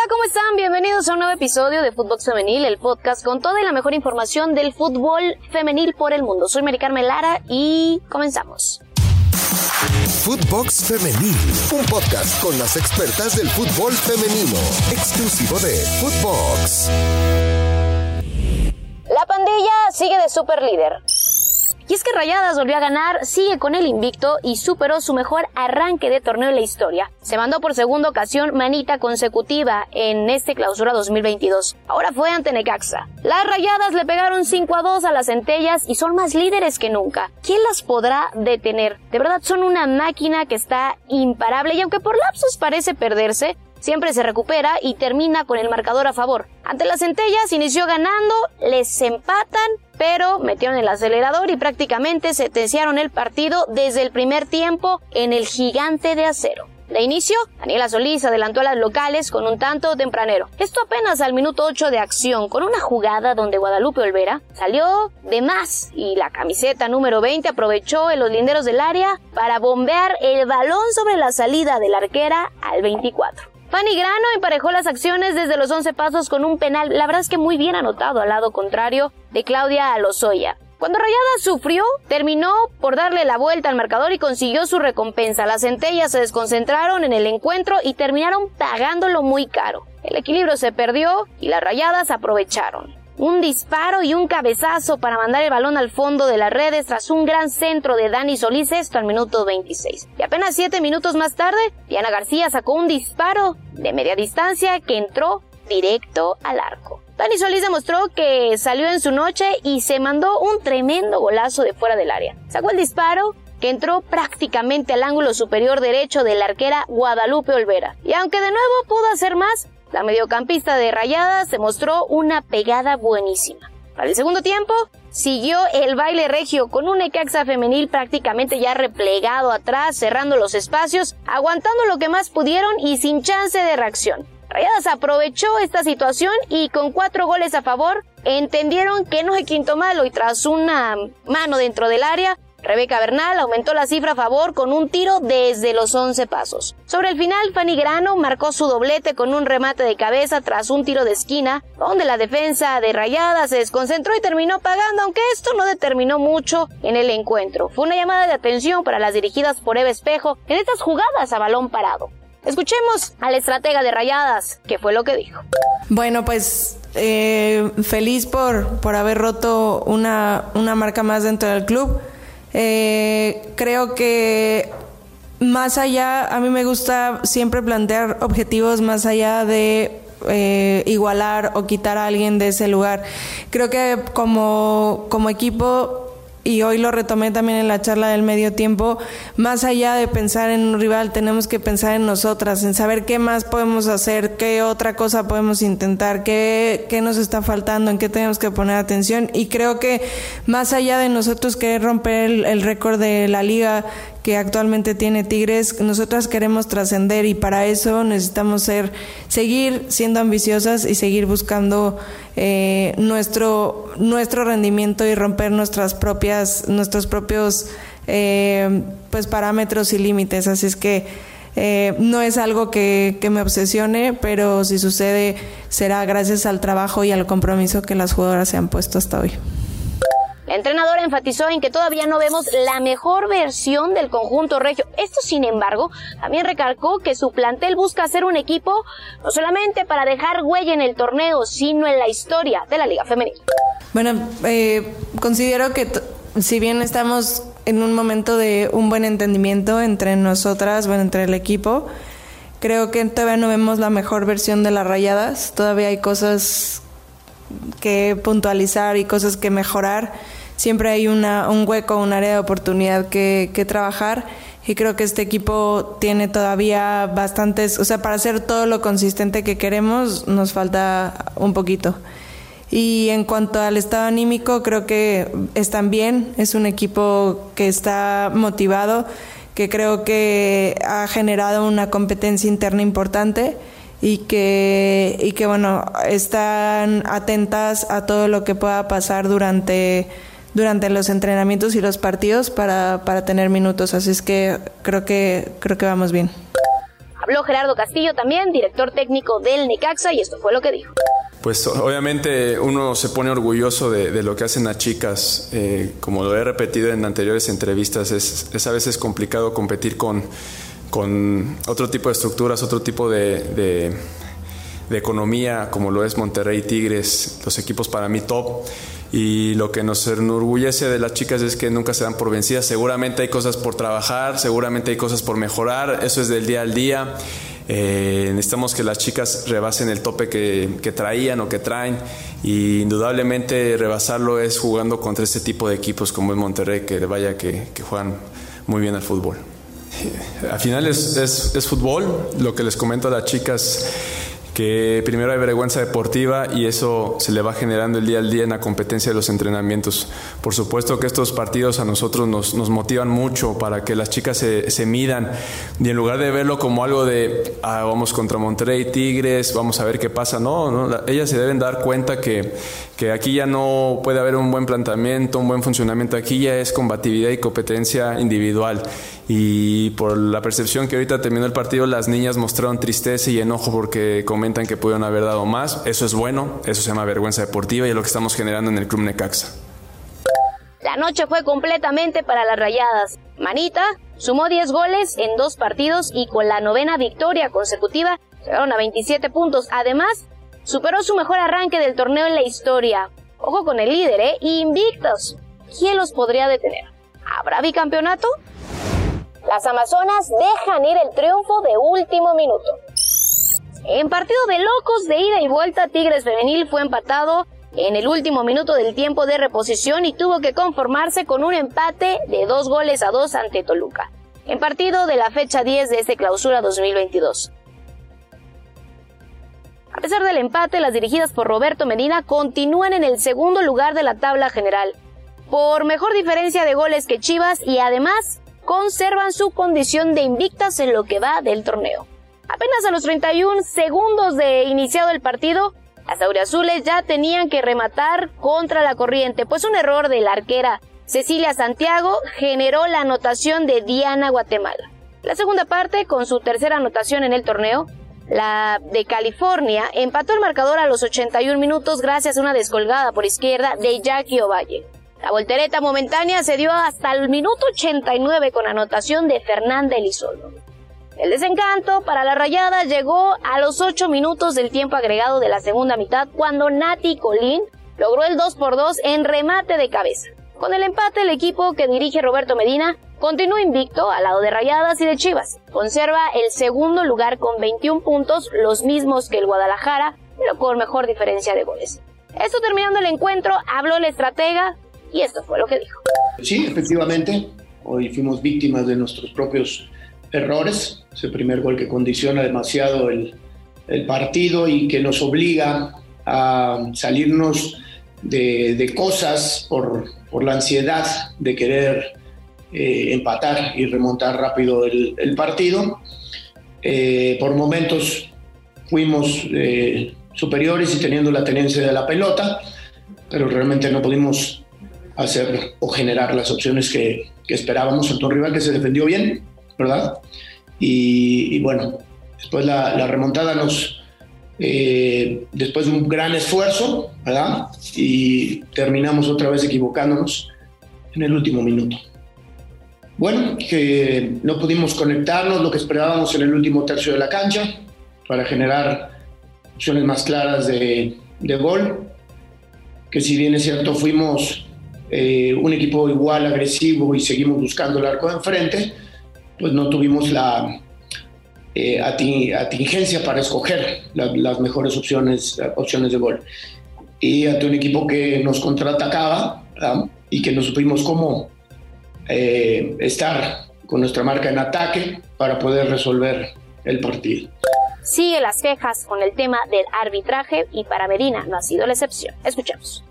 Hola, ¿cómo están? Bienvenidos a un nuevo episodio de Fútbol Femenil, el podcast con toda y la mejor información del fútbol femenil por el mundo. Soy Mari Carmen Lara y comenzamos. Footbox Femenil, un podcast con las expertas del fútbol femenino, exclusivo de Footbox. La pandilla sigue de super líder. Y es que Rayadas volvió a ganar, sigue con el invicto y superó su mejor arranque de torneo en la historia. Se mandó por segunda ocasión manita consecutiva en este clausura 2022. Ahora fue ante Necaxa. Las Rayadas le pegaron 5 a 2 a las centellas y son más líderes que nunca. ¿Quién las podrá detener? De verdad son una máquina que está imparable y aunque por lapsos parece perderse, siempre se recupera y termina con el marcador a favor. Ante las centellas inició ganando, les empatan, pero metieron el acelerador y prácticamente sentenciaron el partido desde el primer tiempo en el gigante de acero. De inicio, Daniela Solís adelantó a las locales con un tanto tempranero. Esto apenas al minuto 8 de acción, con una jugada donde Guadalupe Olvera salió de más y la camiseta número 20 aprovechó en los linderos del área para bombear el balón sobre la salida de la arquera al 24. Fanny Grano emparejó las acciones desde los 11 pasos con un penal, la verdad es que muy bien anotado al lado contrario de Claudia Alozoya. Cuando Rayada sufrió, terminó por darle la vuelta al marcador y consiguió su recompensa. Las centellas se desconcentraron en el encuentro y terminaron pagándolo muy caro. El equilibrio se perdió y las rayadas aprovecharon un disparo y un cabezazo para mandar el balón al fondo de las redes tras un gran centro de Dani Solís esto al minuto 26. Y apenas siete minutos más tarde, Diana García sacó un disparo de media distancia que entró directo al arco. Dani Solís demostró que salió en su noche y se mandó un tremendo golazo de fuera del área. Sacó el disparo que entró prácticamente al ángulo superior derecho de la arquera Guadalupe Olvera. Y aunque de nuevo pudo hacer más, la mediocampista de Rayadas se mostró una pegada buenísima. Para el segundo tiempo, siguió el baile regio con un Ecaxa femenil prácticamente ya replegado atrás, cerrando los espacios, aguantando lo que más pudieron y sin chance de reacción. Rayadas aprovechó esta situación y con cuatro goles a favor entendieron que no es quinto malo y tras una mano dentro del área Rebeca Bernal aumentó la cifra a favor con un tiro desde los 11 pasos. Sobre el final, Fanny Grano marcó su doblete con un remate de cabeza tras un tiro de esquina, donde la defensa de Rayada se desconcentró y terminó pagando, aunque esto no determinó mucho en el encuentro. Fue una llamada de atención para las dirigidas por Eve Espejo en estas jugadas a balón parado. Escuchemos al estratega de Rayadas, que fue lo que dijo. Bueno, pues eh, feliz por, por haber roto una, una marca más dentro del club. Eh, creo que más allá, a mí me gusta siempre plantear objetivos más allá de eh, igualar o quitar a alguien de ese lugar. Creo que como, como equipo y hoy lo retomé también en la charla del medio tiempo, más allá de pensar en un rival, tenemos que pensar en nosotras, en saber qué más podemos hacer, qué otra cosa podemos intentar, qué, qué nos está faltando, en qué tenemos que poner atención. Y creo que más allá de nosotros querer romper el récord de la liga, que actualmente tiene Tigres, nosotras queremos trascender y para eso necesitamos ser, seguir siendo ambiciosas y seguir buscando eh, nuestro, nuestro rendimiento y romper nuestras propias, nuestros propios eh, pues parámetros y límites. Así es que eh, no es algo que, que me obsesione, pero si sucede será gracias al trabajo y al compromiso que las jugadoras se han puesto hasta hoy. La entrenadora enfatizó en que todavía no vemos la mejor versión del conjunto regio. Esto, sin embargo, también recalcó que su plantel busca ser un equipo no solamente para dejar huella en el torneo, sino en la historia de la Liga Femenina. Bueno, eh, considero que si bien estamos en un momento de un buen entendimiento entre nosotras, bueno, entre el equipo, creo que todavía no vemos la mejor versión de las rayadas. Todavía hay cosas que puntualizar y cosas que mejorar siempre hay una, un hueco, un área de oportunidad que, que trabajar y creo que este equipo tiene todavía bastantes, o sea, para hacer todo lo consistente que queremos nos falta un poquito. Y en cuanto al estado anímico, creo que están bien, es un equipo que está motivado, que creo que ha generado una competencia interna importante y que, y que bueno, están atentas a todo lo que pueda pasar durante durante los entrenamientos y los partidos para, para tener minutos. Así es que creo que creo que vamos bien. Habló Gerardo Castillo también, director técnico del Necaxa, y esto fue lo que dijo. Pues obviamente uno se pone orgulloso de, lo que hacen las chicas. Eh, como lo he repetido en anteriores entrevistas, es, a veces complicado competir con, con otro tipo de estructuras, otro tipo de, de, economía, como lo es Monterrey Tigres, los equipos para mí top. Y lo que nos enorgullece de las chicas es que nunca se dan por vencidas. Seguramente hay cosas por trabajar, seguramente hay cosas por mejorar, eso es del día al día. Eh, necesitamos que las chicas rebasen el tope que, traían o que traen y indudablemente rebasarlo es jugando contra este tipo de equipos como es Monterrey, que vaya que, juegan muy bien al fútbol. Al final es, es, fútbol, lo que les comento a las chicas que primero hay vergüenza deportiva y eso se le va generando el día al día en la competencia de los entrenamientos. Por supuesto que estos partidos a nosotros nos, nos motivan mucho para que las chicas se, se, midan. Y en lugar de verlo como algo de ah, vamos contra Monterrey, Tigres, vamos a ver qué pasa, no, no ellas se deben dar cuenta que, que aquí ya no puede haber un buen planteamiento, un buen funcionamiento, aquí ya es combatividad y competencia individual y por la percepción que ahorita terminó el partido, las niñas mostraron tristeza y enojo porque comentan que pudieron haber dado más. Eso es bueno, eso se llama vergüenza deportiva y es lo que estamos generando en el Club Necaxa. La noche fue completamente para las rayadas. Manita sumó 10 goles en dos partidos y con la novena victoria consecutiva llegaron a 27 puntos. Además, superó su mejor arranque del torneo en la historia. Ojo con el líder, ¿eh? Invictos. ¿Quién los podría detener? ¿Habrá bicampeonato? Las Amazonas dejan ir el triunfo de último minuto. En partido de locos de ida y vuelta, Tigres Femenil fue empatado en el último minuto del tiempo de reposición y tuvo que conformarse con un empate de dos goles a dos ante Toluca, en partido de la fecha 10 de este clausura 2022. A pesar del empate, las dirigidas por Roberto Medina continúan en el segundo lugar de la tabla general, por mejor diferencia de goles que Chivas y además conservan su condición de invictas en lo que va del torneo. Apenas a los 31 segundos de iniciado el partido, las auriazules ya tenían que rematar contra la corriente, pues un error de la arquera Cecilia Santiago generó la anotación de Diana Guatemala. La segunda parte, con su tercera anotación en el torneo, la de California empató el marcador a los 81 minutos gracias a una descolgada por izquierda de Jackie Ovalle. La voltereta momentánea se dio hasta el minuto 89 con anotación de Fernanda Elizondo. El desencanto para la rayada llegó a los 8 minutos del tiempo agregado de la segunda mitad cuando Nati Colín logró el 2 por 2 en remate de cabeza. Con el empate, el equipo que dirige Roberto Medina continúa invicto al lado de Rayadas y de Chivas. Conserva el segundo lugar con 21 puntos, los mismos que el Guadalajara, pero con mejor diferencia de goles. Esto terminando el encuentro, habló el estratega y esto fue lo que dijo. Sí, efectivamente, hoy fuimos víctimas de nuestros propios errores. Ese primer gol que condiciona demasiado el, el partido y que nos obliga a salirnos de, de cosas por, por, la ansiedad de querer eh, empatar y remontar rápido el, el partido. Eh, por momentos fuimos eh, superiores y teniendo la tenencia de la pelota, pero realmente no pudimos hacer o generar las opciones que, esperábamos ante un rival que se defendió bien, ¿verdad? Y, bueno, después la, remontada nos, eh, después de un gran esfuerzo, ¿verdad? Y terminamos otra vez equivocándonos en el último minuto. Bueno, que no pudimos conectarnos lo que esperábamos en el último tercio de la cancha para generar opciones más claras de gol, que si bien es cierto fuimos eh, un equipo igual, agresivo y seguimos buscando el arco de enfrente, pues no tuvimos la eh, atingencia para escoger las mejores opciones, opciones de gol. Y ante un equipo que nos contraatacaba y que no supimos cómo eh, estar con nuestra marca en ataque para poder resolver el partido. Sigue las quejas con el tema del arbitraje y para Medina no ha sido la excepción. Escuchemos.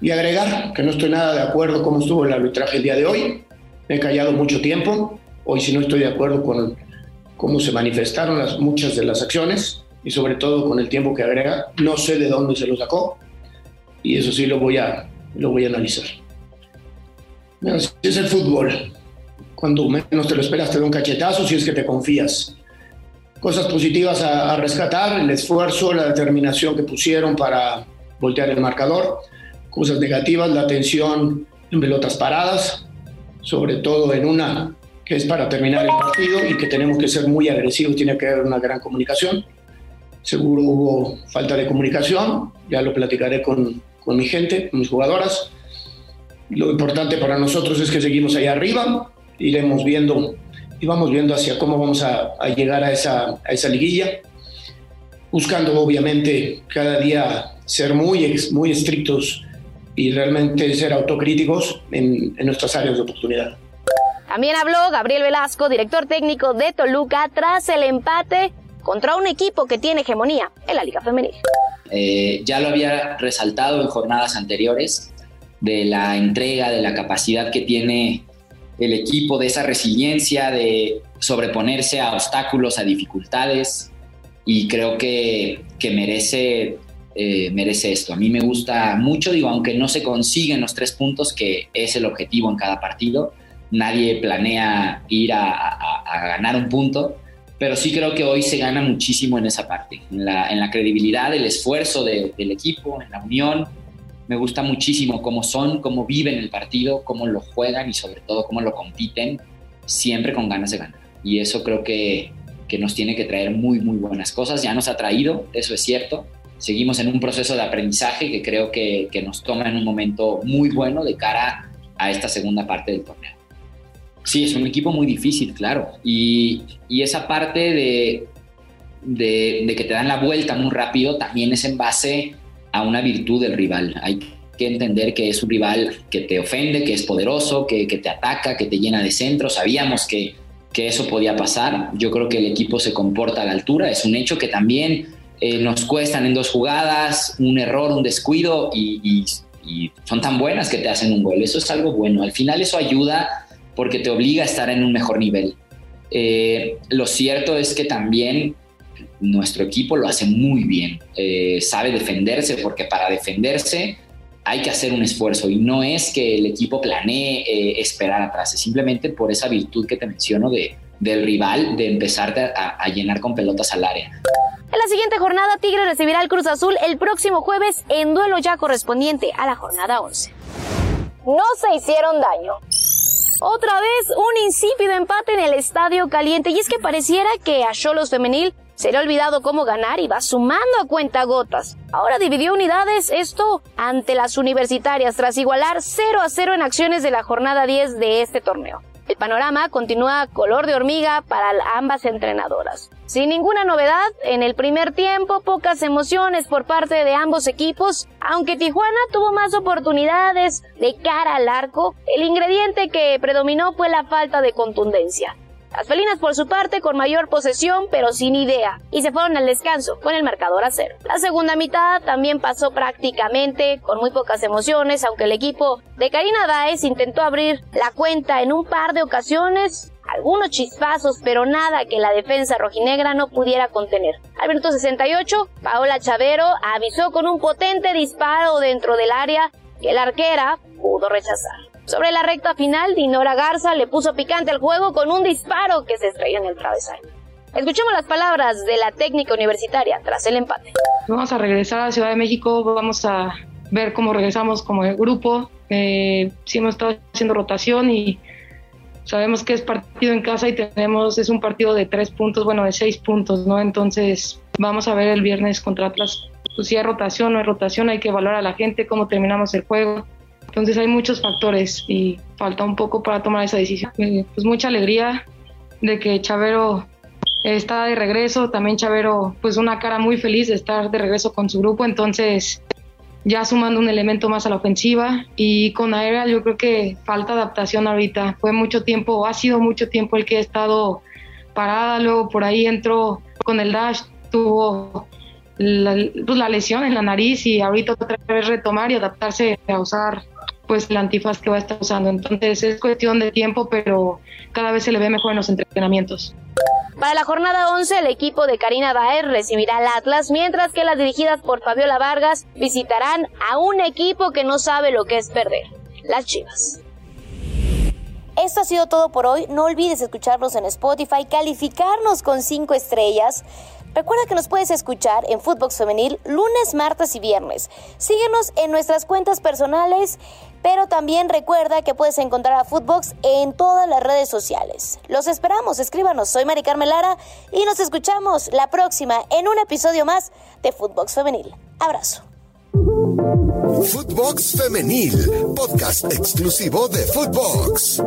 Y agregar que no estoy nada de acuerdo cómo estuvo el arbitraje el día de hoy. Me he callado mucho tiempo. Hoy sí no estoy de acuerdo con cómo se manifestaron las, muchas de las acciones y sobre todo con el tiempo que agrega. No sé de dónde se lo sacó y eso sí lo voy a, lo voy a analizar. Así es el fútbol. Cuando menos te lo esperas te da un cachetazo si es que te confías. cosas positivas a, rescatar, el esfuerzo, la determinación que pusieron para voltear el marcador, cosas negativas, la atención en pelotas paradas, sobre todo en una que es para terminar el partido y que tenemos que ser muy agresivos, tiene que haber una gran comunicación. Seguro hubo falta de comunicación, ya lo platicaré con, con mi gente, con mis jugadoras. Lo importante para nosotros es que seguimos ahí arriba, iremos viendo y vamos viendo hacia cómo vamos a, llegar a esa, a esa liguilla, buscando obviamente cada día ser muy, muy estrictos y realmente ser autocríticos en, en nuestras áreas de oportunidad. También habló Gabriel Velasco, director técnico de Toluca, tras el empate contra un equipo que tiene hegemonía en la Liga Femenil. Eh, ya lo había resaltado en jornadas anteriores de la entrega, de la capacidad que tiene el equipo, de esa resiliencia, de sobreponerse a obstáculos, a dificultades, y creo que, que merece, eh, merece esto. A mí me gusta mucho, digo, aunque no se consiguen los tres puntos, que es el objetivo en cada partido, nadie planea ir a, ganar un punto, pero sí creo que hoy se gana muchísimo en esa parte, en la, en la credibilidad, el esfuerzo del equipo, en la unión, me gusta muchísimo cómo son, cómo viven el partido, cómo lo juegan y sobre todo cómo lo compiten, siempre con ganas de ganar. Y eso creo que, que nos tiene que traer muy, muy buenas cosas. Ya nos ha traído, eso es cierto. Seguimos en un proceso de aprendizaje que creo que, que nos toma en un momento muy bueno de cara a esta segunda parte del torneo. Sí, es un equipo muy difícil, claro. Y, y esa parte de, de, de, que te dan la vuelta muy rápido también es en base a una virtud del rival. Hay que entender que es un rival que te ofende, que es poderoso, que, te ataca, que te llena de centro. Sabíamos que, que, eso podía pasar. Yo creo que el equipo se comporta a la altura. Es un hecho que también eh, nos cuestan en dos jugadas, un error, un descuido y, son tan buenas que te hacen un gol. Eso es algo bueno. Al final eso ayuda porque te obliga a estar en un mejor nivel. Eh, lo cierto es que también nuestro equipo lo hace muy bien, eh, sabe defenderse porque para defenderse hay que hacer un esfuerzo y no es que el equipo planee eh, esperar atrás, es simplemente por esa virtud que te menciono de, del rival de empezar a, llenar con pelotas al área. En la siguiente jornada, Tigre recibirá al Cruz Azul el próximo jueves en duelo ya correspondiente a la jornada 11. No se hicieron daño. Otra vez un insípido empate en el Estadio Caliente y es que pareciera que a Cholos Femenil se le ha olvidado cómo ganar y va sumando a cuenta gotas. Ahora dividió unidades esto ante las universitarias tras igualar 0 a 0 en acciones de la jornada 10 de este torneo. El panorama continúa color de hormiga para ambas entrenadoras. Sin ninguna novedad, en el primer tiempo pocas emociones por parte de ambos equipos, aunque Tijuana tuvo más oportunidades de cara al arco, el ingrediente que predominó fue la falta de contundencia. Las felinas por su parte con mayor posesión pero sin idea y se fueron al descanso con el marcador a cero. La segunda mitad también pasó prácticamente con muy pocas emociones aunque el equipo de Karina Daes intentó abrir la cuenta en un par de ocasiones algunos chispazos, pero nada que la defensa rojinegra no pudiera contener. Al minuto 68, Paola Chavero avisó con un potente disparo dentro del área que la arquera pudo rechazar. Sobre la recta final, Dinora Garza le puso picante al juego con un disparo que se estrelló en el travesaño. Escuchemos las palabras de la técnica universitaria tras el empate. Vamos a regresar a Ciudad de México, vamos a ver cómo regresamos como grupo. Eh, sí hemos estado haciendo rotación y sabemos que es partido en casa y tenemos, es un partido de tres puntos, bueno, de seis puntos, ¿no? Entonces vamos a ver el viernes contra Atlas. Pues si hay rotación o no hay rotación, hay que evaluar a la gente, cómo terminamos el juego. Entonces hay muchos factores y falta un poco para tomar esa decisión. Pues mucha alegría de que Chavero está de regreso, también Chavero pues una cara muy feliz de estar de regreso con su grupo, entonces ya sumando un elemento más a la ofensiva. Y con Aérea yo creo que falta adaptación ahorita, fue mucho tiempo, ha sido mucho tiempo el que ha estado parada, luego por ahí entró con el dash, tuvo la, pues, la lesión en la nariz y ahorita otra vez retomar y adaptarse a usar pues el antifaz que va a estar usando. Entonces es cuestión de tiempo, pero cada vez se le ve mejor en los entrenamientos. Para la jornada 11, el equipo de Karina Baer recibirá al Atlas, mientras que las dirigidas por Fabiola Vargas visitarán a un equipo que no sabe lo que es perder, las Chivas. Esto ha sido todo por hoy. No olvides escucharnos en Spotify, calificarnos con 5 estrellas. Recuerda que nos puedes escuchar en Footbox Femenil lunes, martes y viernes. Síguenos en nuestras cuentas personales, pero también recuerda que puedes encontrar a Footbox en todas las redes sociales. Los esperamos, escríbanos. Soy Mari Carmelara y nos escuchamos la próxima en un episodio más de Footbox Femenil. Abrazo. Footbox Femenil, podcast exclusivo de Footbox.